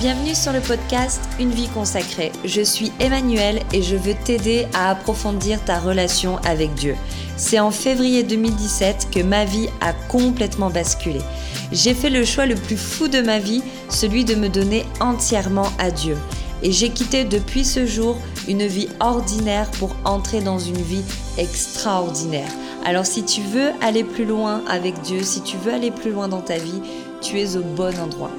Bienvenue sur le podcast Une vie consacrée. Je suis Emmanuel et je veux t'aider à approfondir ta relation avec Dieu. C'est en février 2017 que ma vie a complètement basculé. J'ai fait le choix le plus fou de ma vie, celui de me donner entièrement à Dieu. Et j'ai quitté depuis ce jour une vie ordinaire pour entrer dans une vie extraordinaire. Alors si tu veux aller plus loin avec Dieu, si tu veux aller plus loin dans ta vie, tu es au bon endroit.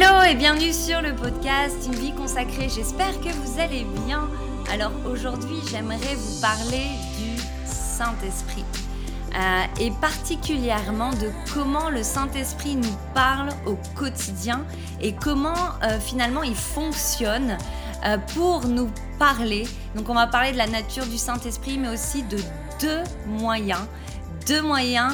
Hello et bienvenue sur le podcast Une vie consacrée. J'espère que vous allez bien. Alors aujourd'hui, j'aimerais vous parler du Saint-Esprit. Euh, et particulièrement de comment le Saint-Esprit nous parle au quotidien et comment euh, finalement il fonctionne euh, pour nous parler. Donc on va parler de la nature du Saint-Esprit, mais aussi de deux moyens, deux moyens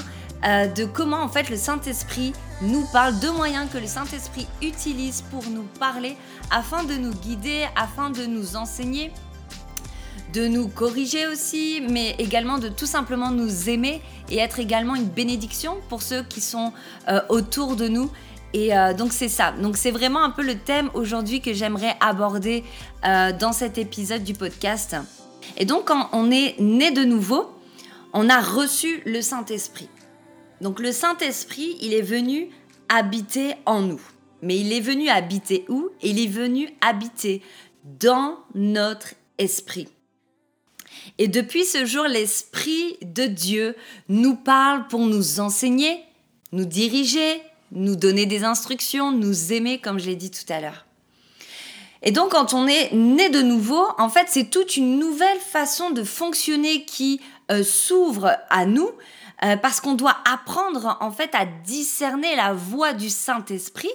de comment en fait le Saint-Esprit nous parle, deux moyens que le Saint-Esprit utilise pour nous parler afin de nous guider, afin de nous enseigner de nous corriger aussi, mais également de tout simplement nous aimer et être également une bénédiction pour ceux qui sont euh, autour de nous. Et euh, donc c'est ça. Donc c'est vraiment un peu le thème aujourd'hui que j'aimerais aborder euh, dans cet épisode du podcast. Et donc quand on est né de nouveau, on a reçu le Saint-Esprit. Donc le Saint-Esprit, il est venu habiter en nous. Mais il est venu habiter où? Il est venu habiter dans notre esprit. Et depuis ce jour, l'Esprit de Dieu nous parle pour nous enseigner, nous diriger, nous donner des instructions, nous aimer, comme je l'ai dit tout à l'heure. Et donc, quand on est né de nouveau, en fait, c'est toute une nouvelle façon de fonctionner qui euh, s'ouvre à nous, euh, parce qu'on doit apprendre, en fait, à discerner la voix du Saint-Esprit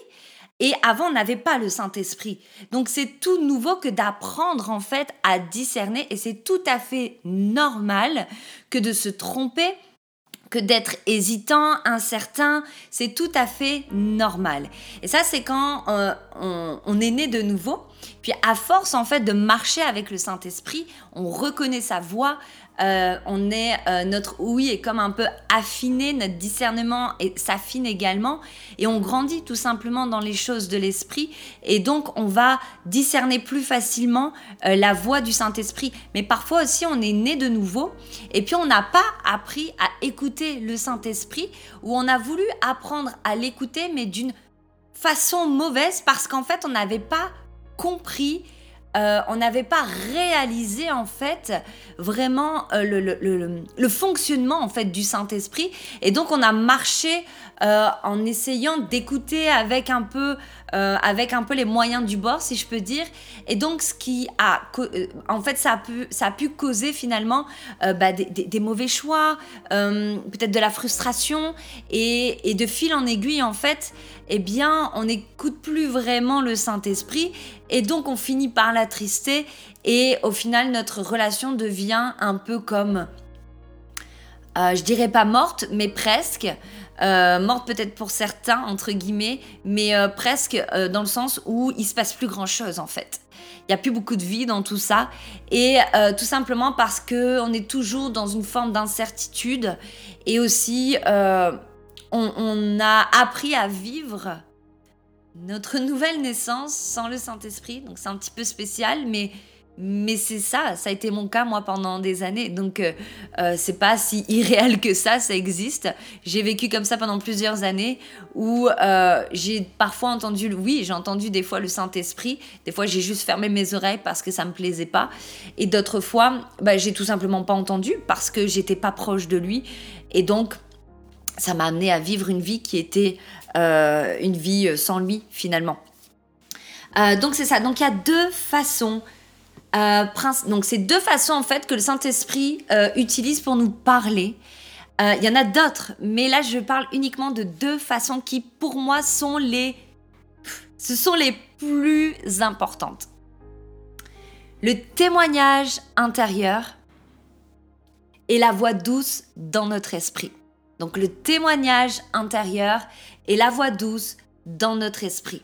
et avant, on n'avait pas le Saint-Esprit. Donc c'est tout nouveau que d'apprendre en fait à discerner et c'est tout à fait normal que de se tromper que d'être hésitant, incertain, c'est tout à fait normal. Et ça, c'est quand euh, on, est né de nouveau. Puis à force en fait de marcher avec le Saint-Esprit, on reconnaît sa voix, euh, on est euh, notre oui est comme un peu affiné, notre discernement s'affine également. Et on grandit tout simplement dans les choses de l'esprit. Et donc on va discerner plus facilement euh, la voix du Saint-Esprit. Mais parfois aussi on est né de nouveau. Et puis on n'a pas appris à écouter le Saint-Esprit. Ou on a voulu apprendre à l'écouter mais d'une façon mauvaise parce qu'en fait on n'avait pas compris euh, on n'avait pas réalisé en fait vraiment euh, le, fonctionnement en fait du Saint-Esprit. Et donc on a marché euh, en essayant d'écouter avec un peu avec un peu les moyens du bord si je peux dire. Et donc ce qui a en fait ça a pu ça a pu causer finalement bah, des, mauvais choix peut-être de la frustration. Et, et de fil en aiguille en fait eh bien, on n'écoute plus vraiment le Saint-Esprit. Et donc on finit par l'attrister et au final, notre relation devient un peu comme, euh, je dirais pas morte, mais presque. Euh, morte peut-être pour certains, entre guillemets, mais euh, presque dans le sens où il se passe plus grand-chose en fait. Il n'y a plus beaucoup de vie dans tout ça. Et tout simplement parce qu'on est toujours dans une forme d'incertitude. Et aussi, on, a appris à vivre notre nouvelle naissance sans le Saint-Esprit. Donc c'est un petit peu spécial, mais, mais c'est ça. Ça a été mon cas, moi, pendant des années. Donc euh, euh, c'est pas si irréel que ça, ça existe. J'ai vécu comme ça pendant plusieurs années où euh, j'ai parfois entendu, oui, j'ai entendu des fois le Saint-Esprit. Des fois, j'ai juste fermé mes oreilles parce que ça me plaisait pas. Et d'autres fois, bah, j'ai tout simplement pas entendu parce que j'étais pas proche de lui. Et donc, ça m'a amené à vivre une vie qui était une vie sans lui finalement. Donc c'est ça. Donc il y a deux façons. Donc c'est deux façons en fait que le Saint-Esprit utilise pour nous parler. Il y en a d'autres, mais là je parle uniquement de deux façons qui pour moi sont les, ce sont les plus importantes. Le témoignage intérieur et la voix douce dans notre esprit. Donc le témoignage intérieur et la voix douce dans notre esprit.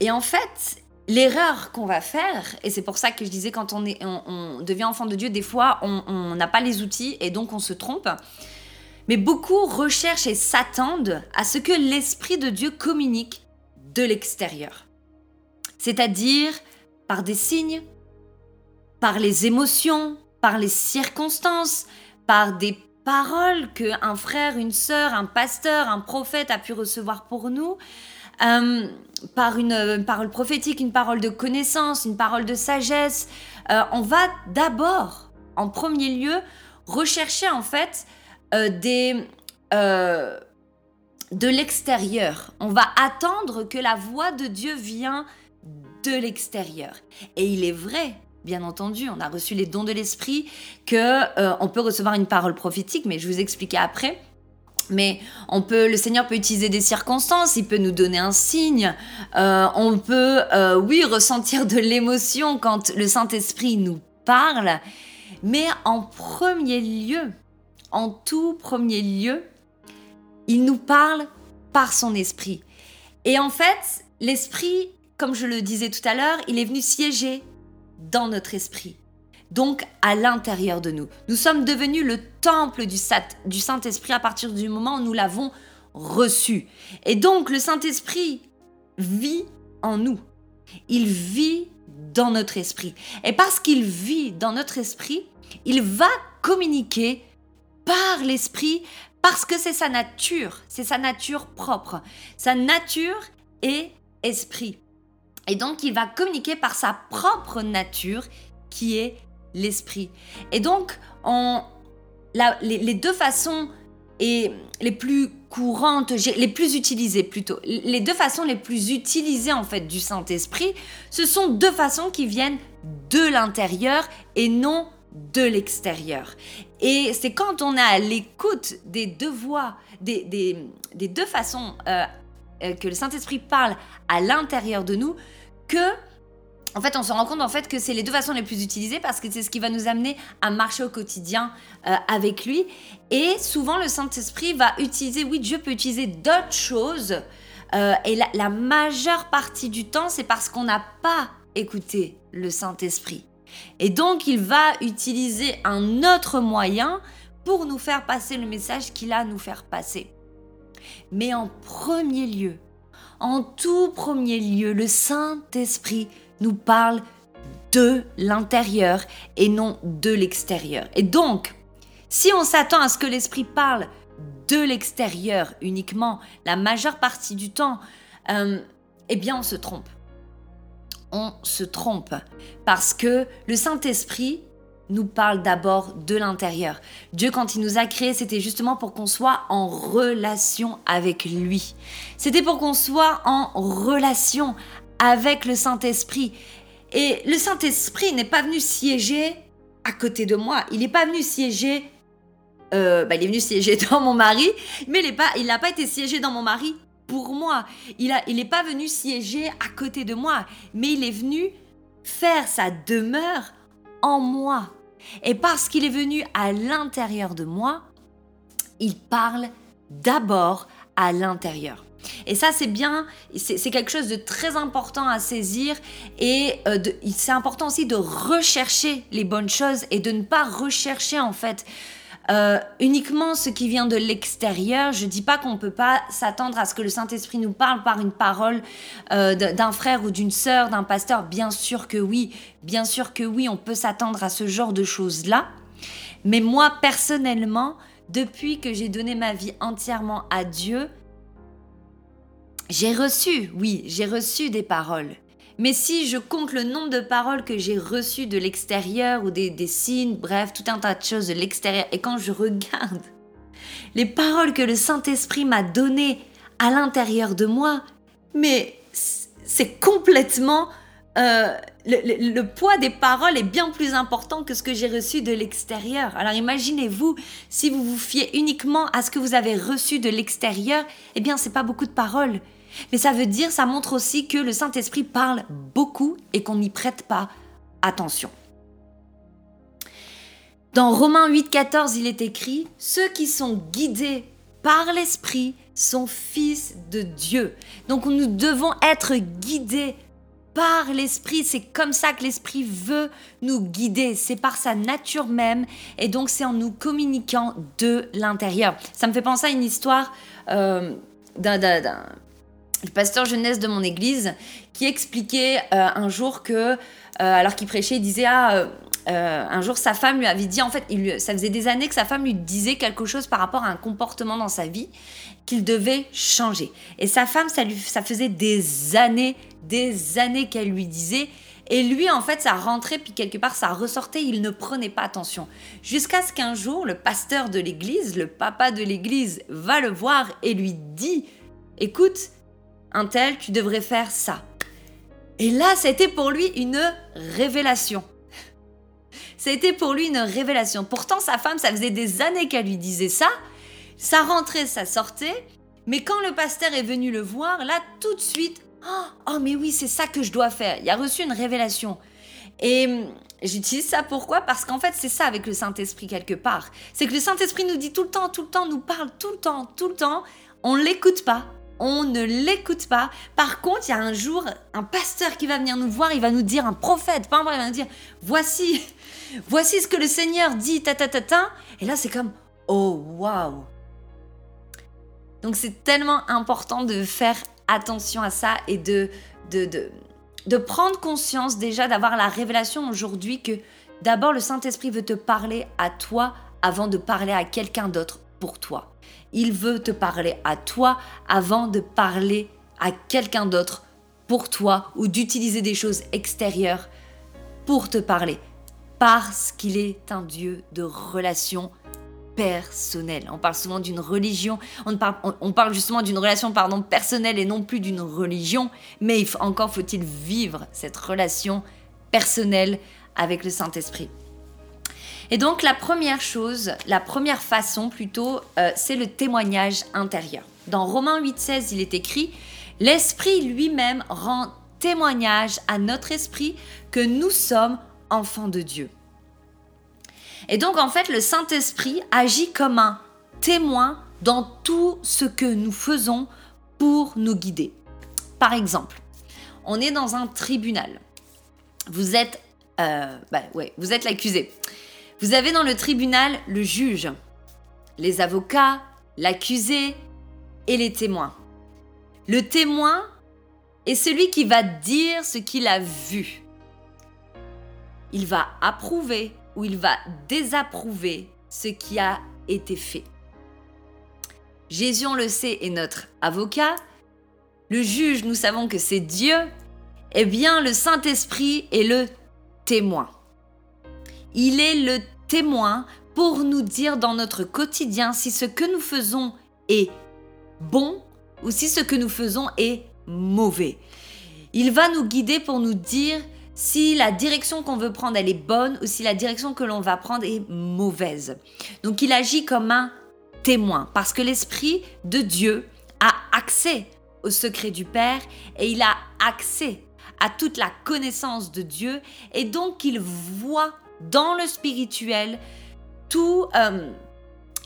Et en fait, l'erreur qu'on va faire, et c'est pour ça que je disais quand on, est, on, devient enfant de Dieu, des fois on n'a pas les outils et donc on se trompe. Mais beaucoup recherchent et s'attendent à ce que l'Esprit de Dieu communique de l'extérieur. C'est-à-dire par des signes, par les émotions, par les circonstances, par des paroles que un frère, une sœur, un pasteur, un prophète a pu recevoir pour nous, euh, par une, parole prophétique, une parole de connaissance, une parole de sagesse. Euh, on va d'abord, en premier lieu, rechercher en fait euh, de l'extérieur. On va attendre que la voix de Dieu vient de l'extérieur. Et il est vrai, bien entendu, on a reçu les dons de l'esprit, que on peut recevoir une parole prophétique, mais je vous expliquer après. Mais on peut, le Seigneur peut utiliser des circonstances, il peut nous donner un signe. Euh, on peut, euh, oui, ressentir de l'émotion quand le Saint-Esprit nous parle. Mais en premier lieu, en tout premier lieu, il nous parle par son esprit. Et en fait, l'esprit, comme je le disais tout à l'heure, il est venu siéger dans notre esprit donc à l'intérieur de nous. Nous sommes devenus le temple du, Saint-Esprit à partir du moment où nous l'avons reçu. Et donc le Saint-Esprit vit en nous. Il vit dans notre esprit. Et parce qu'il vit dans notre esprit, il va communiquer par l'esprit parce que c'est sa nature, c'est sa nature propre. Sa nature est esprit. Et donc il va communiquer par sa propre nature qui est l'esprit. Et donc, on, les, deux façons et les plus courantes, les plus utilisées plutôt, les deux façons les plus utilisées en fait du Saint-Esprit, ce sont deux façons qui viennent de l'intérieur et non de l'extérieur. Et c'est quand on est à l'écoute des deux voix, des, des, deux façons euh, euh, que le Saint-Esprit parle à l'intérieur de nous, que en fait, on se rend compte en fait que c'est les deux façons les plus utilisées parce que c'est ce qui va nous amener à marcher au quotidien euh, avec lui. Et souvent, le Saint-Esprit va utiliser, oui, Dieu peut utiliser d'autres choses. Euh, et la, la majeure partie du temps, c'est parce qu'on n'a pas écouté le Saint-Esprit. Et donc, il va utiliser un autre moyen pour nous faire passer le message qu'il a à nous faire passer. Mais en premier lieu, en tout premier lieu, le Saint-Esprit nous parle de l'intérieur et non de l'extérieur. Et donc, si on s'attend à ce que l'esprit parle de l'extérieur uniquement la majeure partie du temps, euh, eh bien on se trompe. On se trompe parce que le Saint-Esprit nous parle d'abord de l'intérieur. Dieu, quand il nous a créés, c'était justement pour qu'on soit en relation avec lui. C'était pour qu'on soit en relation avec le Saint-Esprit. Et le Saint-Esprit n'est pas venu siéger à côté de moi. Il n'est pas venu siéger. Euh, bah, il est venu siéger dans mon mari, mais il n'a pas, été siégé dans mon mari pour moi. Il n'est pas venu siéger à côté de moi, mais il est venu faire sa demeure en moi. Et parce qu'il est venu à l'intérieur de moi, il parle d'abord à l'intérieur. Et ça, c'est bien, c'est quelque chose de très important à saisir et euh, c'est important aussi de rechercher les bonnes choses et de ne pas rechercher en fait euh, uniquement ce qui vient de l'extérieur. Je dis pas qu'on peut pas s'attendre à ce que le Saint-Esprit nous parle par une parole euh, d'un frère ou d'une sœur, d'un pasteur. Bien sûr que oui, bien sûr que oui, on peut s'attendre à ce genre de choses-là. Mais moi, personnellement, depuis que j'ai donné ma vie entièrement à Dieu, j'ai reçu, oui, j'ai reçu des paroles. Mais si je compte le nombre de paroles que j'ai reçues de l'extérieur ou des, signes, bref, tout un tas de choses de l'extérieur, et quand je regarde les paroles que le Saint-Esprit m'a données à l'intérieur de moi, mais c'est complètement... Euh, le, poids des paroles est bien plus important que ce que j'ai reçu de l'extérieur. Alors imaginez-vous, si vous vous fiez uniquement à ce que vous avez reçu de l'extérieur, eh bien c'est pas beaucoup de paroles. Mais ça veut dire, ça montre aussi que le Saint-Esprit parle beaucoup et qu'on n'y prête pas attention. Dans Romains 8,14, il est écrit Ceux qui sont guidés par l'Esprit sont fils de Dieu. Donc nous devons être guidés par l'esprit. C'est comme ça que l'esprit veut nous guider. C'est par sa nature même. Et donc, c'est en nous communiquant de l'intérieur. Ça me fait penser à une histoire euh, d'un pasteur jeunesse de mon église qui expliquait euh, un jour que, euh, alors qu'il prêchait, il disait Ah, un jour sa femme lui avait dit, en fait, ça faisait des années que sa femme lui disait quelque chose par rapport à un comportement dans sa vie qu'il devait changer. Et sa femme, ça, lui, ça faisait des années, des années qu'elle lui disait. Et lui, en fait, ça rentrait, puis quelque part, ça ressortait, il ne prenait pas attention. Jusqu'à ce qu'un jour, le pasteur de l'église, le papa de l'église, va le voir et lui dit, écoute, un tel, tu devrais faire ça. Et là, c'était pour lui une révélation. C'était pour lui une révélation. Pourtant, sa femme, ça faisait des années qu'elle lui disait ça, ça rentrait, ça sortait. Mais quand le pasteur est venu le voir, là, tout de suite, oh, oh mais oui, c'est ça que je dois faire. Il a reçu une révélation. Et hum, j'utilise ça pourquoi? Parce qu'en fait, c'est ça avec le Saint-Esprit quelque part. C'est que le Saint-Esprit nous dit tout le temps, tout le temps, nous parle tout le temps, tout le temps. On l'écoute pas. On ne l'écoute pas. Par contre, il y a un jour un pasteur qui va venir nous voir, il va nous dire, un prophète, pas un vrai, il va nous dire, voici, voici ce que le Seigneur dit, ta ta ta ta. Et là, c'est comme, oh waouh, donc c'est tellement important de faire attention à ça et de, de, de, prendre conscience déjà d'avoir la révélation aujourd'hui que d'abord le Saint-Esprit veut te parler à toi avant de parler à quelqu'un d'autre pour toi. Il veut te parler à toi avant de parler à quelqu'un d'autre pour toi ou d'utiliser des choses extérieures pour te parler. Parce qu'il est un Dieu de relation personnel. On parle souvent d'une religion, on parle, on parle justement d'une relation pardon, personnelle et non plus d'une religion, mais encore faut-il vivre cette relation personnelle avec le Saint-Esprit. Et donc la première chose, la première façon plutôt, euh, c'est le témoignage intérieur. Dans Romains 8,16, il est écrit L'Esprit lui-même rend témoignage à notre esprit que nous sommes enfants de Dieu. Et donc en fait, le Saint-Esprit agit comme un témoin dans tout ce que nous faisons pour nous guider. Par exemple, on est dans un tribunal. Vous êtes, euh, bah vous êtes l'accusé. Vous avez dans le tribunal le juge, les avocats, l'accusé et les témoins. Le témoin est celui qui va dire ce qu'il a vu. Il va approuver où il va désapprouver ce qui a été fait. Jésus, on le sait, est notre avocat. Le juge, nous savons que c'est Dieu. Eh bien, le Saint-Esprit est le témoin. Il est le témoin pour nous dire dans notre quotidien si ce que nous faisons est bon ou si ce que nous faisons est mauvais. Il va nous guider pour nous dire si la direction qu'on veut prendre elle est bonne ou si la direction que l'on va prendre est mauvaise. Donc il agit comme un témoin parce que l'esprit de Dieu a accès au secret du Père et il a accès à toute la connaissance de Dieu et donc il voit dans le spirituel tout euh,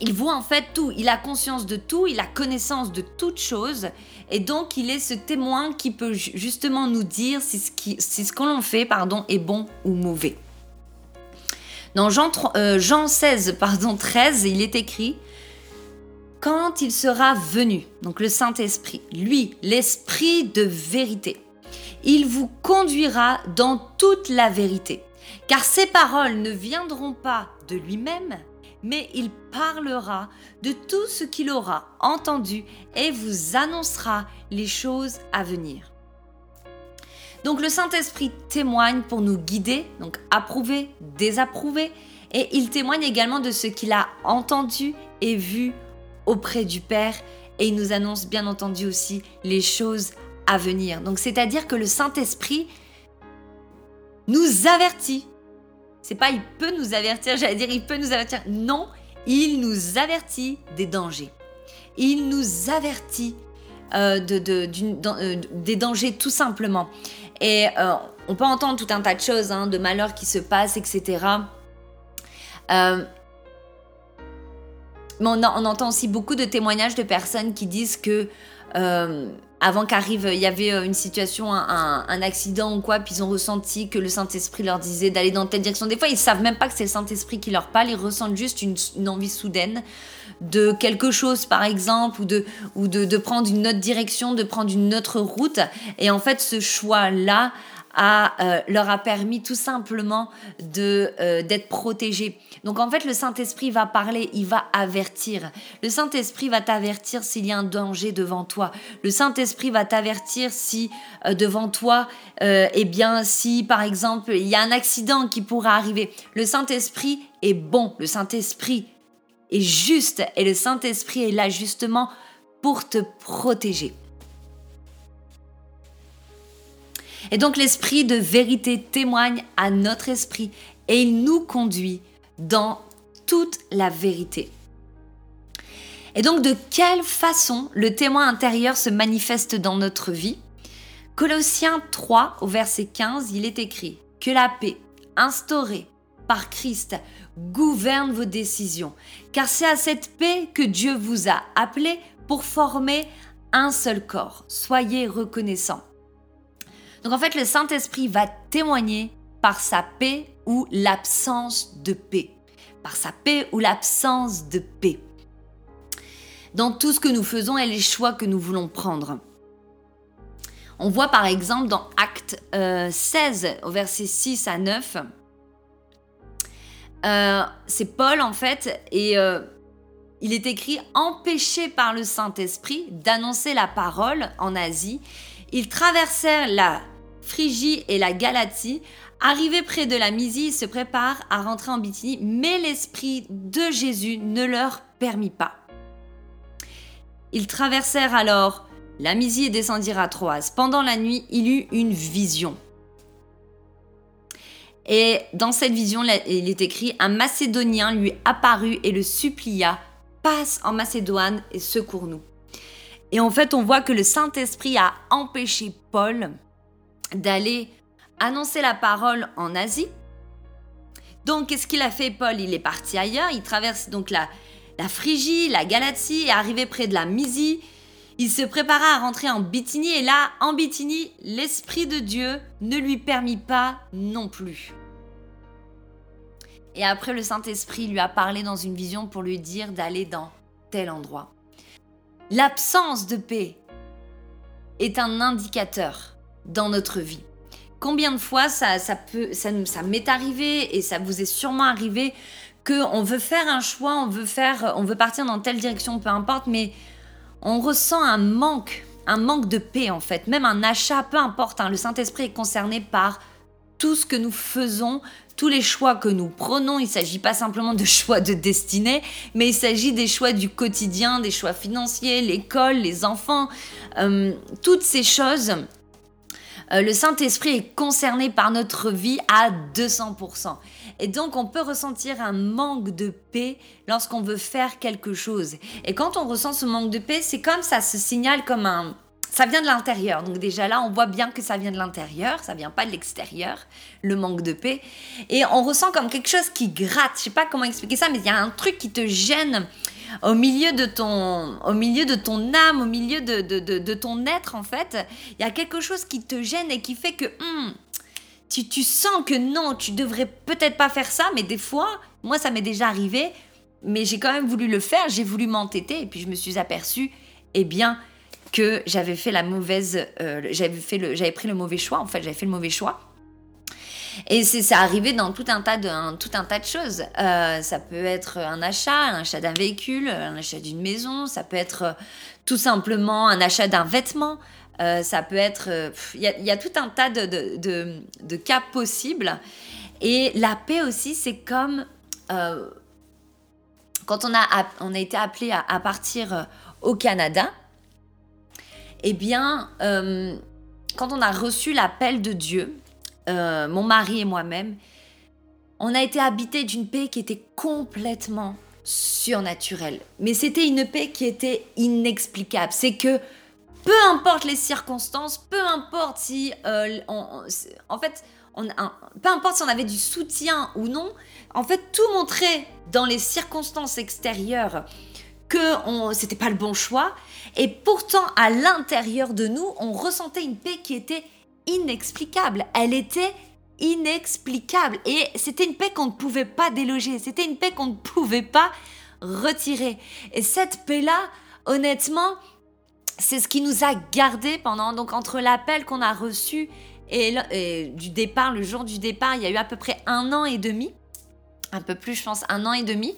il voit en fait tout, il a conscience de tout, il a connaissance de toutes choses, et donc il est ce témoin qui peut justement nous dire si ce, qui, si qu'on fait pardon, est bon ou mauvais. Dans Jean, euh, Jean 16, pardon, 13, il est écrit Quand il sera venu, donc le Saint-Esprit, lui, l'Esprit de vérité, il vous conduira dans toute la vérité, car ses paroles ne viendront pas de lui-même, mais il parlera de tout ce qu'il aura entendu et vous annoncera les choses à venir. Donc le Saint-Esprit témoigne pour nous guider, donc approuver, désapprouver, et il témoigne également de ce qu'il a entendu et vu auprès du Père, et il nous annonce bien entendu aussi les choses à venir. Donc c'est-à-dire que le Saint-Esprit nous avertit c'est pas il peut nous avertir, j'allais dire il peut nous avertir. Non, il nous avertit des dangers. Il nous avertit euh, euh, des dangers tout simplement. Et euh, on peut entendre tout un tas de choses, hein, de malheurs qui se passent, etc. mais on, entend aussi beaucoup de témoignages de personnes qui disent que avant qu'arrive, il y avait une situation, un, accident ou quoi, puis ils ont ressenti que le Saint-Esprit leur disait d'aller dans telle direction. Des fois, ils savent même pas que c'est le Saint-Esprit qui leur parle, ils ressentent juste une, envie soudaine de quelque chose, par exemple, ou, de prendre une autre direction, de prendre une autre route. Et en fait, ce choix-là euh, leur a permis tout simplement de euh, d'être protégés. Donc en fait, le Saint-Esprit va parler, il va avertir. Le Saint-Esprit va t'avertir s'il y a un danger devant toi. Le Saint-Esprit va t'avertir si euh, devant toi, eh bien, si par exemple il y a un accident qui pourra arriver. Le Saint-Esprit est bon. Le Saint-Esprit est juste et le Saint-Esprit est là justement pour te protéger. Et donc l'esprit de vérité témoigne à notre esprit et il nous conduit dans toute la vérité. Et donc de quelle façon le témoin intérieur se manifeste dans notre vie? Colossiens 3 au verset 15, il est écrit que la paix instaurée par Christ gouverne vos décisions, car c'est à cette paix que Dieu vous a appelé pour former un seul corps. Soyez reconnaissants. Donc en fait, le Saint-Esprit va témoigner par sa paix ou l'absence de paix. Par sa paix ou l'absence de paix. Dans tout ce que nous faisons et les choix que nous voulons prendre. On voit par exemple dans Acte 16 euh, au verset 6 à 9, euh, c'est Paul en fait, et euh, il est écrit empêché par le Saint-Esprit d'annoncer la parole en Asie, ils traversèrent la Phrygie et la Galatie. Arrivés près de la Mysie, ils se préparent à rentrer en Bithynie, mais l'Esprit de Jésus ne leur permit pas. Ils traversèrent alors la Mysie et descendirent à Troas. Pendant la nuit, il eut une vision. Et dans cette vision, il est écrit, un Macédonien lui apparut et le supplia, passe en Macédoine et secours-nous. Et en fait, on voit que le Saint-Esprit a empêché Paul d'aller annoncer la parole en Asie. Donc, qu'est-ce qu'il a fait, Paul? Il est parti ailleurs. Il traverse donc la, Phrygie, la Galatie et arrivé près de la Mysie. Il se prépara à rentrer en Bithynie et là, en Bithynie, l'Esprit de Dieu ne lui permit pas non plus. Et après, le Saint-Esprit lui a parlé dans une vision pour lui dire d'aller dans tel endroit. L'absence de paix est un indicateur dans notre vie. Combien de fois ça, ça peut, ça, ça m'est arrivé et ça vous est sûrement arrivé que on veut faire un choix, on veut faire, on veut partir dans telle direction, peu importe, mais on ressent un manque, un manque de paix en fait, même un achat, peu importe. Hein, le Saint Esprit est concerné par tout ce que nous faisons, tous les choix que nous prenons. Il ne s'agit pas simplement de choix de destinée, mais il s'agit des choix du quotidien, des choix financiers, l'école, les enfants, euh, toutes ces choses. Euh, le Saint-Esprit est concerné par notre vie à 200%. Et donc on peut ressentir un manque de paix lorsqu'on veut faire quelque chose. Et quand on ressent ce manque de paix, c'est comme ça se signale comme un ça vient de l'intérieur. Donc déjà là, on voit bien que ça vient de l'intérieur, ça vient pas de l'extérieur, le manque de paix. Et on ressent comme quelque chose qui gratte. Je sais pas comment expliquer ça, mais il y a un truc qui te gêne au milieu de ton, au milieu de ton âme, au milieu de, de, ton être en fait. Il y a quelque chose qui te gêne et qui fait que hmm, tu, tu sens que non, tu devrais peut-être pas faire ça, mais des fois, moi ça m'est déjà arrivé, mais j'ai quand même voulu le faire, j'ai voulu m'entêter et puis je me suis aperçue, eh bien, que j'avais fait la mauvaise, euh, j'avais fait le, j'avais pris le mauvais choix. En fait, j'avais fait le mauvais choix. Et c'est ça arrivé dans tout un tas de, tout un tas de choses. Euh, ça peut être un achat, un achat d'un véhicule, un achat d'une maison. Ça peut être euh, tout simplement un achat d'un vêtement. ça peut être, il y, a tout un tas de, de, de, cas possibles. Et la paix aussi, c'est comme quand on a, on a été appelé à partir au Canada eh bien, euh, quand on a reçu l'appel de Dieu, euh, mon mari et moi-même, on a été habités d'une paix qui était complètement surnaturelle. Mais c'était une paix qui était inexplicable. C'est que peu importe les circonstances, peu importe si, euh, en fait, on, peu importe si on avait du soutien ou non, en fait, tout montrait dans les circonstances extérieures que c'était pas le bon choix. Et pourtant, à l'intérieur de nous, on ressentait une paix qui était inexplicable. Elle était inexplicable. Et c'était une paix qu'on ne pouvait pas déloger. C'était une paix qu'on ne pouvait pas retirer. Et cette paix-là, honnêtement, c'est ce qui nous a gardé pendant, donc entre l'appel qu'on a reçu et, du départ, le jour du départ, il y a eu à peu près un an et demi, un peu plus, je pense, un an et demi.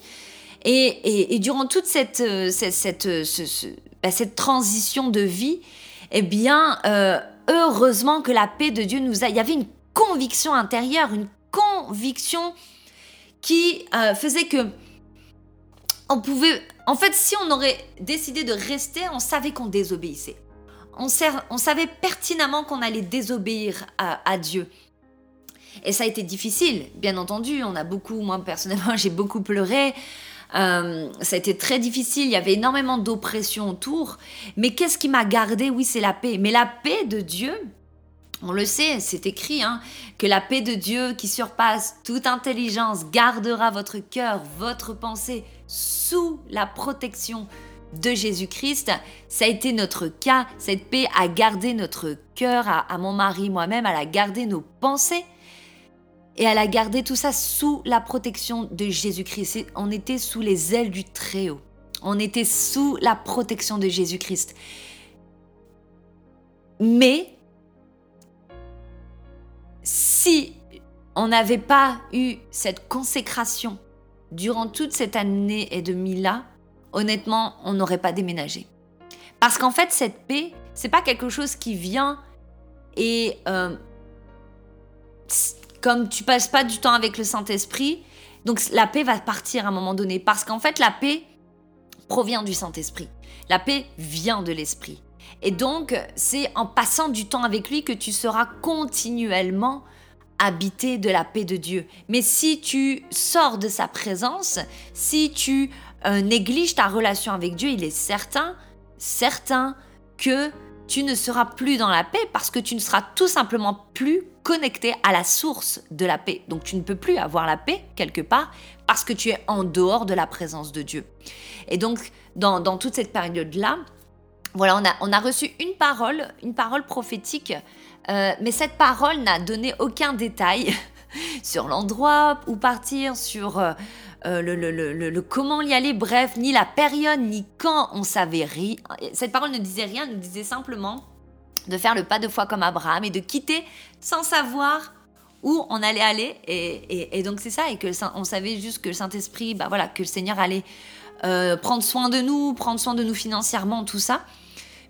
Et, durant toute cette, euh, cette, euh, bah, cette, transition de vie, eh bien, euh, heureusement que la paix de Dieu nous a... Il y avait une conviction intérieure, une conviction qui faisait que on pouvait... En fait, si on aurait décidé de rester, on savait qu'on désobéissait. On, on, savait pertinemment qu'on allait désobéir à Dieu. Et ça a été difficile, bien entendu. On a beaucoup, moi personnellement, j'ai beaucoup pleuré. Euh, ça a été très difficile, il y avait énormément d'oppression autour. Mais qu'est-ce qui m'a gardé Oui, c'est la paix. Mais la paix de Dieu, on le sait, c'est écrit, hein, que la paix de Dieu qui surpasse toute intelligence gardera votre cœur, votre pensée sous la protection de Jésus-Christ. Ça a été notre cas. Cette paix a gardé notre cœur, à, à mon mari, moi-même, elle a gardé nos pensées et elle a gardé tout ça sous la protection de Jésus-Christ. On était sous les ailes du Très-Haut. On était sous la protection de Jésus-Christ. Mais si on n'avait pas eu cette consécration durant toute cette année et demie-là, honnêtement, on n'aurait pas déménagé. Parce qu'en fait, cette paix, c'est pas quelque chose qui vient et euh, comme tu passes pas du temps avec le Saint-Esprit, donc la paix va partir à un moment donné. Parce qu'en fait, la paix provient du Saint-Esprit. La paix vient de l'Esprit. Et donc, c'est en passant du temps avec lui que tu seras continuellement habité de la paix de Dieu. Mais si tu sors de sa présence, si tu euh, négliges ta relation avec Dieu, il est certain, certain que tu ne seras plus dans la paix parce que tu ne seras tout simplement plus connecté à la source de la paix. Donc tu ne peux plus avoir la paix quelque part parce que tu es en dehors de la présence de Dieu. Et donc dans, toute cette période-là, voilà, on a, on a reçu une parole, une parole prophétique, euh, mais cette parole n'a donné aucun détail sur l'endroit où partir, sur euh, euh, le, le, comment y aller, bref, ni la période, ni quand on savait rien. Cette parole ne disait rien, elle nous disait simplement de faire le pas de foi comme Abraham et de quitter sans savoir où on allait aller. Et, donc c'est ça, et que on savait juste que le Saint-Esprit, bah voilà, que le Seigneur allait euh, prendre soin de nous, prendre soin de nous financièrement, tout ça.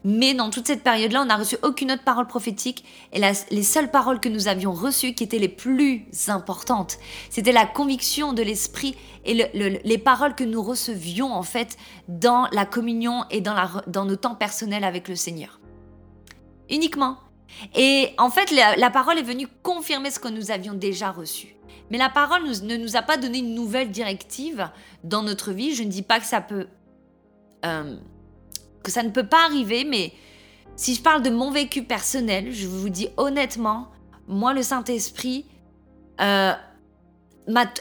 Mais dans toute cette période-là, on n'a reçu aucune autre parole prophétique. Et les seules paroles que nous avions reçues, qui étaient les plus importantes, c'était la conviction de l'Esprit et les paroles que nous recevions en fait dans la communion et dans, nos temps personnels avec le Seigneur uniquement. Et en fait, la, parole est venue confirmer ce que nous avions déjà reçu. Mais la parole ne nous a pas donné une nouvelle directive dans notre vie. Je ne dis pas que ça peut, euh, que ça ne peut pas arriver, mais si je parle de mon vécu personnel, je vous dis honnêtement, moi, le Saint-Esprit euh,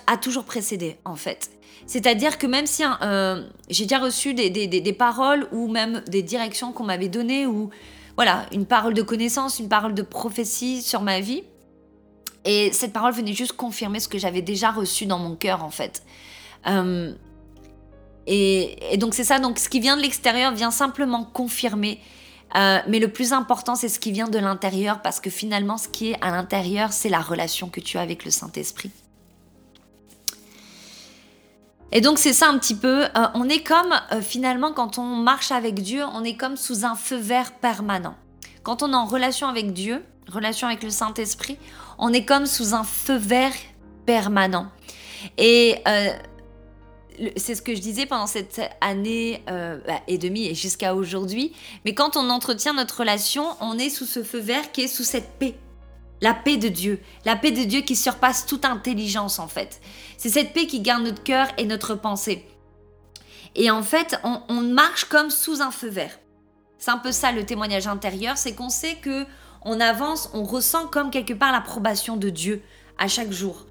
a toujours précédé, en fait. C'est-à-dire que même si euh, j'ai déjà reçu des, des, paroles ou même des directions qu'on m'avait données ou voilà, une parole de connaissance, une parole de prophétie sur ma vie. Et cette parole venait juste confirmer ce que j'avais déjà reçu dans mon cœur, en fait. Euh, et, donc c'est ça, donc ce qui vient de l'extérieur vient simplement confirmer. Euh, mais le plus important, c'est ce qui vient de l'intérieur, parce que finalement, ce qui est à l'intérieur, c'est la relation que tu as avec le Saint-Esprit. Et donc c'est ça un petit peu, euh, on est comme euh, finalement quand on marche avec Dieu, on est comme sous un feu vert permanent. Quand on est en relation avec Dieu, relation avec le Saint-Esprit, on est comme sous un feu vert permanent. Et c'est ce que je disais pendant cette année bah, et demie et jusqu'à aujourd'hui. Mais quand on entretient notre relation, on est sous ce feu vert qui est sous cette paix la paix de Dieu, la paix de Dieu qui surpasse toute intelligence en fait. C'est cette paix qui garde notre cœur et notre pensée. Et en fait, on, marche comme sous un feu vert. C'est un peu ça le témoignage intérieur, c'est qu'on sait que on avance, on ressent comme quelque part l'approbation de Dieu à chaque jour.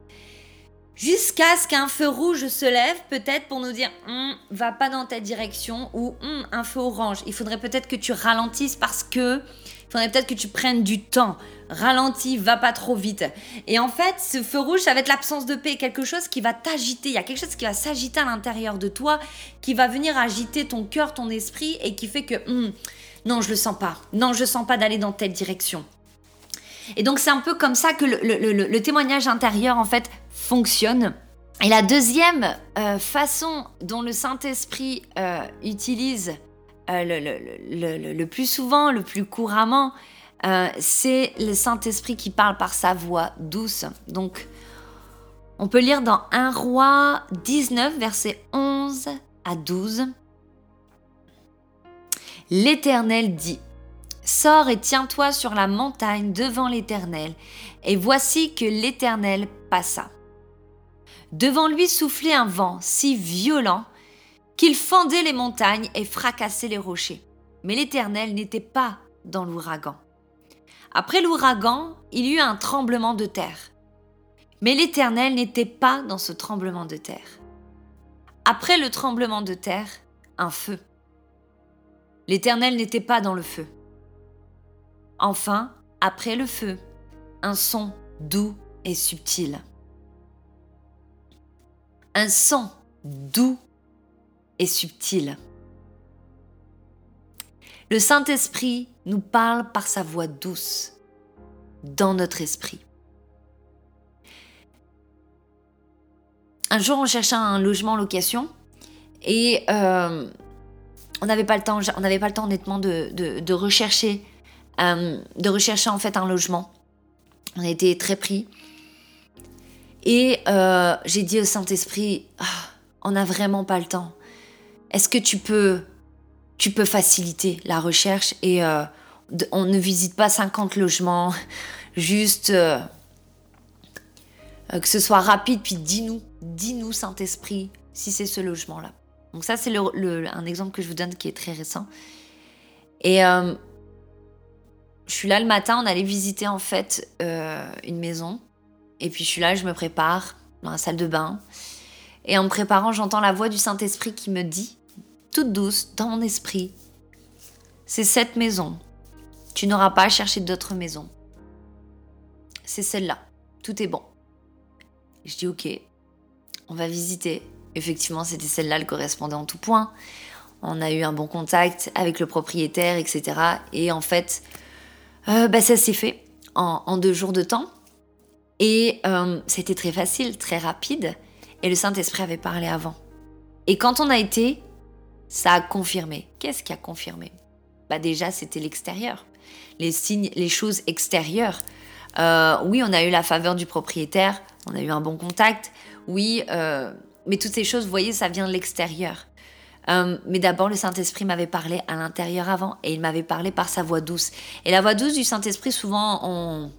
Jusqu'à ce qu'un feu rouge se lève, peut-être pour nous dire hum, va pas dans ta direction ou hum, un feu orange. Il faudrait peut-être que tu ralentisses parce que il faudrait peut-être que tu prennes du temps. Ralentis, va pas trop vite. Et en fait, ce feu rouge, ça va être l'absence de paix, quelque chose qui va t'agiter. Il y a quelque chose qui va s'agiter à l'intérieur de toi, qui va venir agiter ton cœur, ton esprit et qui fait que hum, non, je le sens pas. Non, je sens pas d'aller dans telle direction. Et donc c'est un peu comme ça que le, témoignage intérieur en fait fonctionne. Et la deuxième euh, façon dont le Saint-Esprit euh, utilise euh, le, plus souvent, le plus couramment, c'est le Saint-Esprit qui parle par sa voix douce. Donc on peut lire dans 1 roi 19, versets 11 à 12. L'Éternel dit, Sors et tiens-toi sur la montagne devant l'Éternel. Et voici que l'Éternel passa. Devant lui soufflait un vent si violent qu'il fendait les montagnes et fracassait les rochers. Mais l'Éternel n'était pas dans l'ouragan. Après l'ouragan, il y eut un tremblement de terre. Mais l'Éternel n'était pas dans ce tremblement de terre. Après le tremblement de terre, un feu. L'Éternel n'était pas dans le feu. Enfin, après le feu, un son doux et subtil. Un son doux et subtil. Le Saint-Esprit nous parle par sa voix douce dans notre esprit. Un jour, on cherchait un logement en location et euh, on n'avait pas le temps, on n'avait pas le temps honnêtement de rechercher euh, de rechercher en fait un logement. On a été très pris. Et euh, j'ai dit au Saint-Esprit, ah, on n'a vraiment pas le temps. Est-ce que tu peux, tu peux faciliter la recherche et euh, on ne visite pas 50 logements, juste que ce soit rapide, puis dis-nous, dis-nous Saint-Esprit si c'est ce logement-là. Donc ça c'est un exemple que je vous donne qui est très récent. Et je suis là le matin, on allait visiter en fait euh, une maison. Et puis je suis là, je me prépare dans la salle de bain. Et en me préparant, j'entends la voix du Saint-Esprit qui me dit, toute douce, dans mon esprit, c'est cette maison. Tu n'auras pas à chercher d'autres maisons. C'est celle-là. Tout est bon. Je dis ok, on va visiter. Effectivement, c'était celle-là, elle correspondait en tout point. On a eu un bon contact avec le propriétaire, etc. Et en fait, euh, bah, Ça s'est fait en, deux jours de temps. Et euh, c'était très facile, très rapide. Et le Saint-Esprit avait parlé avant. Et quand on a été, ça a confirmé. Qu'est-ce qui a confirmé? Bah déjà, c'était l'extérieur. Les signes, les choses extérieures. Euh, oui, on a eu la faveur du propriétaire, on a eu un bon contact. Oui, mais toutes ces choses, vous voyez, ça vient de l'extérieur. Euh, mais d'abord, le Saint-Esprit m'avait parlé à l'intérieur avant et il m'avait parlé par sa voix douce. Et la voix douce du Saint-Esprit, souvent,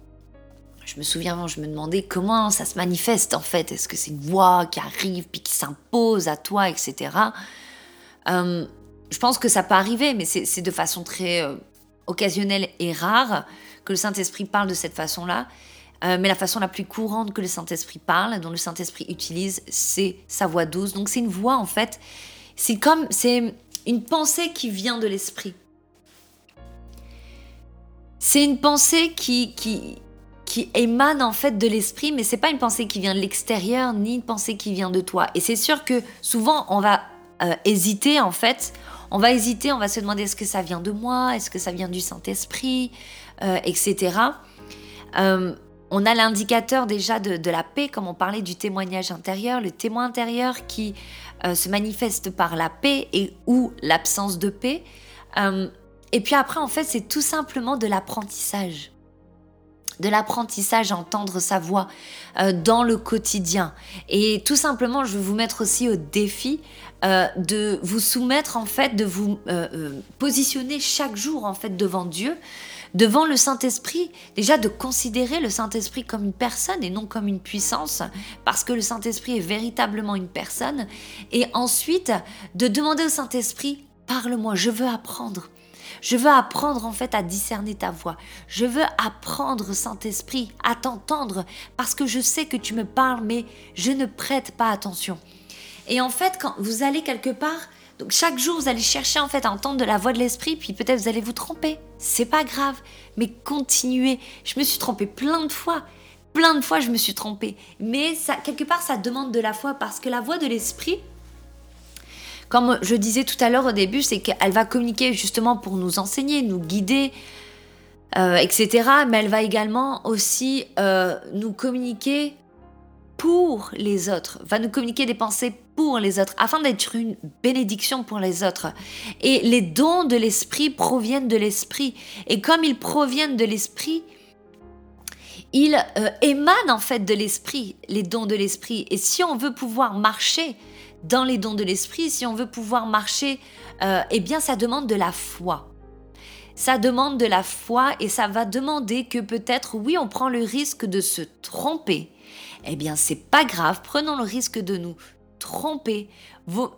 je me souviens, je me demandais comment ça se manifeste en fait. Est-ce que c'est une voix qui arrive puis qui s'impose à toi, etc. Euh, je pense que ça peut arriver, mais c'est de façon très euh, occasionnelle et rare que le Saint-Esprit parle de cette façon-là. mais la façon la plus courante que le Saint-Esprit parle, dont le Saint-Esprit utilise, c'est sa voix douce. Donc c'est une voix en fait c'est comme, c'est une pensée qui vient de l'esprit. C'est une pensée qui, qui, émane en fait de l'esprit, mais c'est pas une pensée qui vient de l'extérieur, ni une pensée qui vient de toi. Et c'est sûr que souvent on va euh, hésiter en fait. On va hésiter, on va se demander est-ce que ça vient de moi, est-ce que ça vient du Saint-Esprit, euh, etc. Euh, on a l'indicateur déjà de, de, la paix, comme on parlait du témoignage intérieur, le témoin intérieur qui euh, se manifeste par la paix et ou l'absence de paix. Euh, et puis après, en fait, c'est tout simplement de l'apprentissage. De l'apprentissage, entendre sa voix euh, dans le quotidien. Et tout simplement, je vais vous mettre aussi au défi de vous soumettre, en fait, de vous positionner chaque jour, en fait, devant Dieu devant le Saint-Esprit, déjà de considérer le Saint-Esprit comme une personne et non comme une puissance, parce que le Saint-Esprit est véritablement une personne, et ensuite de demander au Saint-Esprit, parle-moi, je veux apprendre. Je veux apprendre en fait à discerner ta voix. Je veux apprendre, Saint-Esprit, à t'entendre parce que je sais que tu me parles, mais je ne prête pas attention. Et en fait, quand vous allez quelque part, donc chaque jour, vous allez chercher en fait à entendre de la voix de l'esprit, puis peut-être vous allez vous tromper. C'est pas grave, mais continuez. Je me suis trompée plein de fois. Plein de fois, je me suis trompée. Mais quelque part, ça demande de la foi parce que la voix de l'esprit, comme je disais tout à l'heure au début, c'est qu'elle va communiquer justement pour nous enseigner, nous guider, euh, etc. Mais elle va également aussi euh, nous communiquer pour les autres, va nous communiquer des pensées pour les autres, afin d'être une bénédiction pour les autres. Et les dons de l'esprit proviennent de l'esprit. Et comme ils proviennent de l'esprit, ils euh, émanent en fait de l'esprit, les dons de l'esprit. Et si on veut pouvoir marcher dans les dons de l'esprit, si on veut pouvoir marcher, euh, eh bien ça demande de la foi. Ça demande de la foi et ça va demander que peut-être, oui, on prend le risque de se tromper. Eh bien, c'est pas grave, prenons le risque de nous tromper.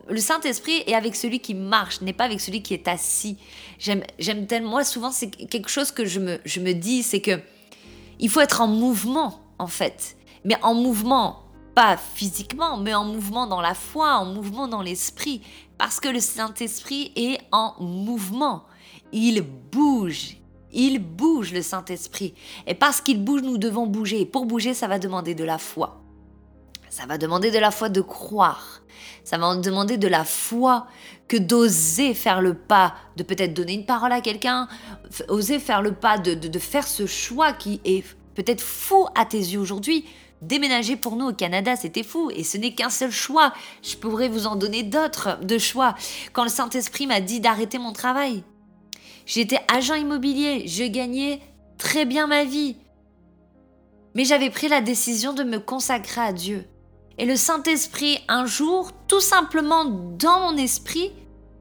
Le Saint-Esprit est avec celui qui marche, n'est pas avec celui qui est assis. J'aime tellement, moi souvent, c'est quelque chose que je me, je me dis, c'est que il faut être en mouvement, en fait. Mais en mouvement pas physiquement, mais en mouvement dans la foi, en mouvement dans l'esprit, parce que le Saint-Esprit est en mouvement. Il bouge, il bouge le Saint-Esprit. Et parce qu'il bouge, nous devons bouger. Et pour bouger, ça va demander de la foi. Ça va demander de la foi de croire. Ça va demander de la foi que d'oser faire le pas, de peut-être donner une parole à quelqu'un, oser faire le pas de, de faire ce choix qui est peut-être fou à tes yeux aujourd'hui, Déménager pour nous au Canada, c'était fou et ce n'est qu'un seul choix. Je pourrais vous en donner d'autres de choix. Quand le Saint-Esprit m'a dit d'arrêter mon travail, j'étais agent immobilier, je gagnais très bien ma vie. Mais j'avais pris la décision de me consacrer à Dieu. Et le Saint-Esprit, un jour, tout simplement dans mon esprit,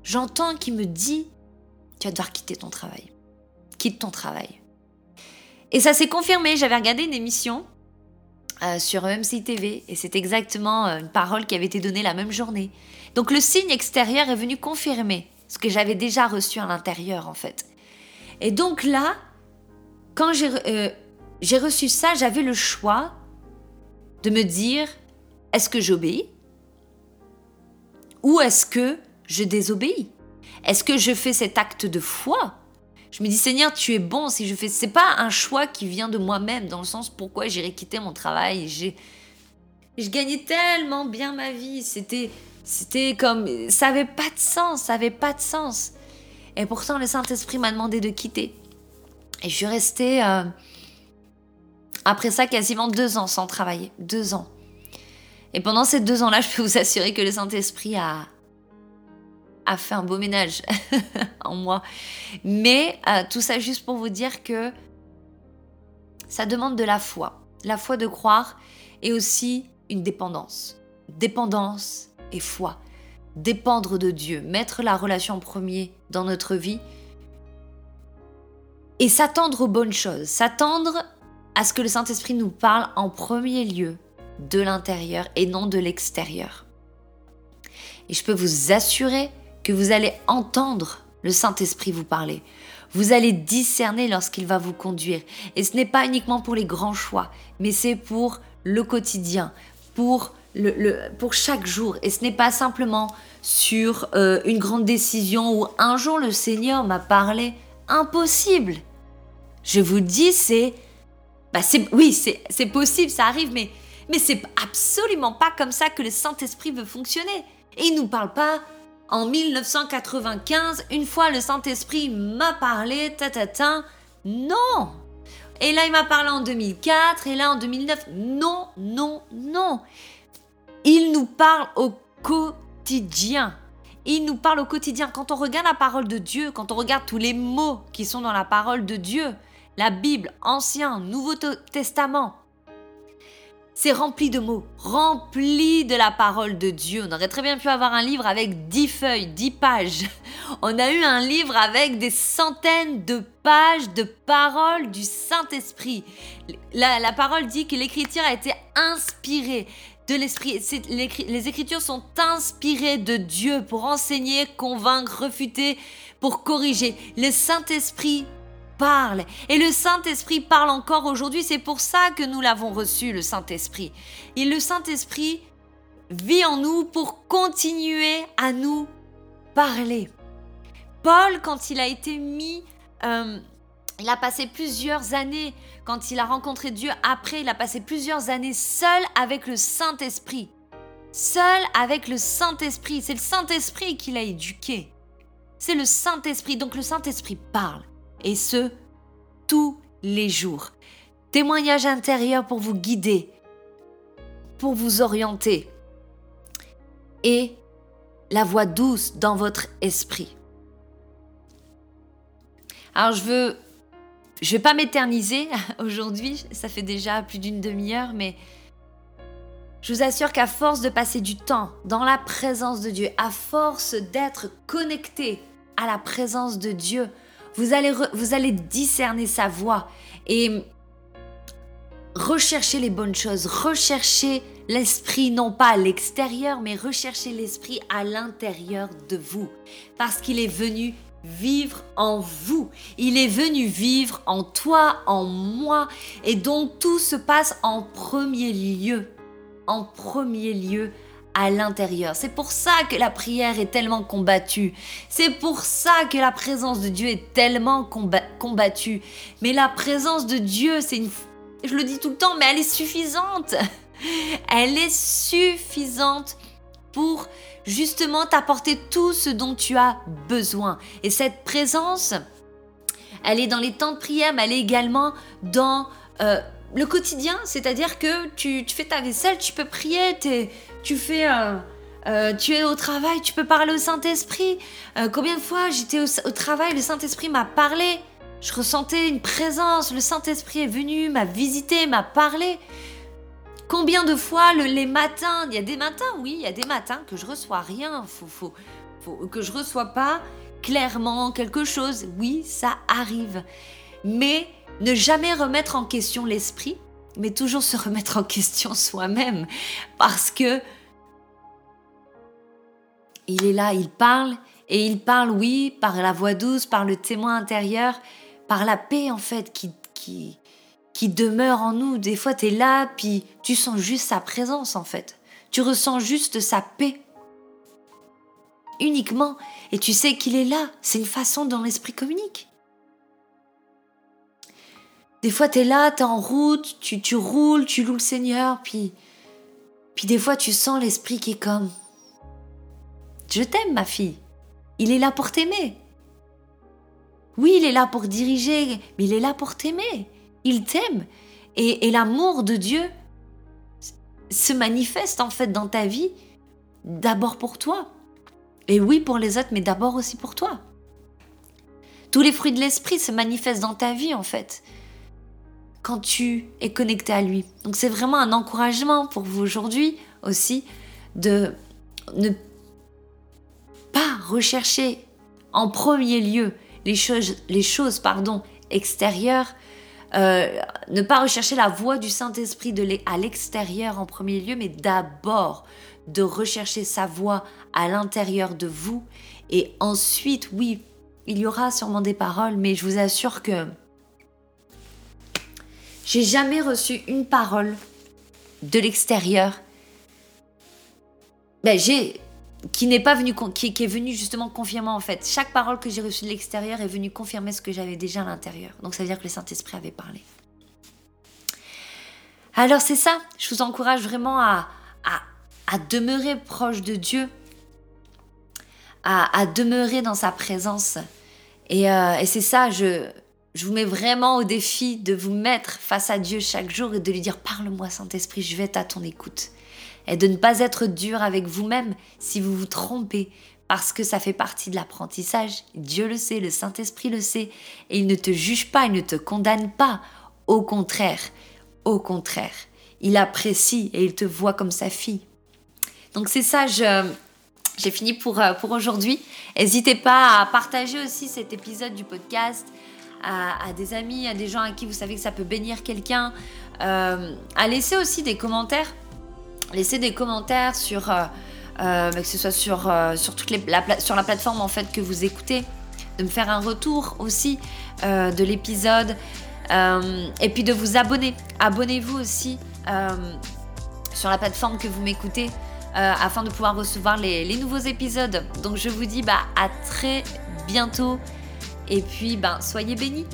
j'entends qu'il me dit, tu vas devoir quitter ton travail. Quitte ton travail. Et ça s'est confirmé, j'avais regardé une émission euh, sur EMC TV et c'est exactement euh, une parole qui avait été donnée la même journée. Donc le signe extérieur est venu confirmer ce que j'avais déjà reçu à l'intérieur en fait. Et donc là, quand j'ai euh, reçu ça, j'avais le choix de me dire est-ce que j'obéis? Ou est-ce que je désobéis? Est-ce que je fais cet acte de foi? Je me dis Seigneur, tu es bon si je fais. C'est pas un choix qui vient de moi-même dans le sens pourquoi j'irais quitter mon travail. J'ai, je gagnais tellement bien ma vie. C'était, c'était comme, ça avait pas de sens, ça avait pas de sens. Et pourtant le Saint Esprit m'a demandé de quitter. Et je suis restée euh, après ça quasiment deux ans sans travailler, deux ans. Et pendant ces deux ans-là, je peux vous assurer que le Saint Esprit a a fait un beau ménage en moi. Mais euh, tout ça juste pour vous dire que ça demande de la foi. La foi de croire et aussi une dépendance. Dépendance et foi. Dépendre de Dieu, mettre la relation en premier dans notre vie et s'attendre aux bonnes choses, s'attendre à ce que le Saint-Esprit nous parle en premier lieu de l'intérieur et non de l'extérieur. Et je peux vous assurer que vous allez entendre le Saint-Esprit vous parler. Vous allez discerner lorsqu'il va vous conduire. Et ce n'est pas uniquement pour les grands choix, mais c'est pour le quotidien, pour, le, pour chaque jour. Et ce n'est pas simplement sur euh, une grande décision où un jour le Seigneur m'a parlé. Impossible. Je vous dis, c'est... Bah oui, c'est possible, ça arrive, mais, mais c'est absolument pas comme ça que le Saint-Esprit veut fonctionner. Et il nous parle pas en 1995, une fois le Saint-Esprit m'a parlé, ta, ta, ta, non. Et là, il m'a parlé en 2004, et là en 2009, non, non, non. Il nous parle au quotidien. Il nous parle au quotidien. Quand on regarde la parole de Dieu, quand on regarde tous les mots qui sont dans la parole de Dieu, la Bible, Ancien, Nouveau Testament, c'est rempli de mots, rempli de la parole de Dieu. On aurait très bien pu avoir un livre avec dix feuilles, dix pages. On a eu un livre avec des centaines de pages de paroles du Saint-Esprit. La, la, parole dit que l'écriture a été inspirée. de l'Esprit. Les Écritures sont inspirées de Dieu pour enseigner, convaincre, refuter, pour corriger. Le Saint-Esprit Et le Saint-Esprit parle encore aujourd'hui. C'est pour ça que nous l'avons reçu, le Saint-Esprit. Et le Saint-Esprit vit en nous pour continuer à nous parler. Paul, quand il a été mis... Euh, il a passé plusieurs années, quand il a rencontré Dieu après, il a passé plusieurs années seul avec le Saint-Esprit. Seul avec le Saint-Esprit. C'est le Saint-Esprit qui l'a éduqué. C'est le Saint-Esprit. Donc le Saint-Esprit parle. Et ce, tous les jours. Témoignage intérieur pour vous guider, pour vous orienter. Et la voix douce dans votre esprit. Alors je veux je vais pas m'éterniser aujourd'hui, ça fait déjà plus d'une demi-heure, mais je vous assure qu'à force de passer du temps dans la présence de Dieu, à force d'être connecté à la présence de Dieu, vous allez, vous allez discerner sa voix et rechercher les bonnes choses, rechercher l'esprit non pas à l'extérieur, mais rechercher l'esprit à l'intérieur de vous, parce qu'il est venu vivre en vous. Il est venu vivre en toi, en moi. Et donc tout se passe en premier lieu. En premier lieu à l'intérieur. C'est pour ça que la prière est tellement combattue. C'est pour ça que la présence de Dieu est tellement combattue. Mais la présence de Dieu, c'est une... Je le dis tout le temps, mais elle est suffisante. Elle est suffisante pour justement t'apporter tout ce dont tu as besoin. Et cette présence, elle est dans les temps de prière, mais elle est également dans euh, le quotidien. C'est-à-dire que tu, fais ta vaisselle, tu peux prier, tu fais... Euh, euh, tu es au travail, tu peux parler au Saint-Esprit. combien de fois j'étais au, travail, le Saint-Esprit m'a parlé. Je ressentais une présence, le Saint-Esprit est venu, m'a visité, m'a parlé. Combien de fois le, les matins, il y a des matins, oui, il y a des matins que je reçois rien, que je reçois pas clairement quelque chose. Oui, ça arrive. Mais ne jamais remettre en question l'esprit, mais toujours se remettre en question soi-même. Parce que il est là, il parle, et il parle, oui, par la voix douce, par le témoin intérieur, par la paix en fait qui, qui, qui demeure en nous. Des fois, tu es là, puis tu sens juste sa présence, en fait. Tu ressens juste sa paix. Uniquement. Et tu sais qu'il est là. C'est une façon dont l'esprit communique. Des fois, tu es là, tu es en route, tu, tu roules, tu loues le Seigneur, puis, puis des fois, tu sens l'esprit qui est comme Je t'aime, ma fille. Il est là pour t'aimer. Oui, il est là pour diriger, mais il est là pour t'aimer. Il t'aime. Et, l'amour de Dieu se manifeste en fait dans ta vie d'abord pour toi. Et oui pour les autres, mais d'abord aussi pour toi. Tous les fruits de l'esprit se manifestent dans ta vie en fait quand tu es connecté à lui. Donc c'est vraiment un encouragement pour vous aujourd'hui aussi de ne pas rechercher en premier lieu les choses, les choses pardon, extérieures, euh, ne pas rechercher la voix du Saint-Esprit à l'extérieur en premier lieu, mais d'abord de rechercher sa voix à l'intérieur de vous. Et ensuite, oui, il y aura sûrement des paroles, mais je vous assure que j'ai jamais reçu une parole de l'extérieur. Ben, j'ai qui n'est pas venu, qui, est venu justement confirmer en fait. Chaque parole que j'ai reçue de l'extérieur est venue confirmer ce que j'avais déjà à l'intérieur. Donc ça veut dire que le Saint-Esprit avait parlé. Alors c'est ça, je vous encourage vraiment à, à, demeurer proche de Dieu, à, demeurer dans sa présence. Et, euh, et c'est ça, je, je vous mets vraiment au défi de vous mettre face à Dieu chaque jour et de lui dire Parle-moi, Saint-Esprit, je vais être à ton écoute et de ne pas être dur avec vous-même si vous vous trompez, parce que ça fait partie de l'apprentissage. Dieu le sait, le Saint-Esprit le sait, et il ne te juge pas, il ne te condamne pas. Au contraire, au contraire, il apprécie et il te voit comme sa fille. Donc c'est ça, j'ai fini pour, euh, pour aujourd'hui. N'hésitez pas à partager aussi cet épisode du podcast à, des amis, à des gens à qui vous savez que ça peut bénir quelqu'un. Euh, à laisser aussi des commentaires laisser des commentaires sur, bah, que ce soit sur, sur, les, la, plateforme en fait que vous écoutez, de me faire un retour aussi de l'épisode. et puis de vous abonner. Abonnez-vous aussi sur la plateforme que vous m'écoutez. Euh, afin de pouvoir recevoir les, nouveaux épisodes. Donc je vous dis bah, à très bientôt et puis ben, soyez bénis.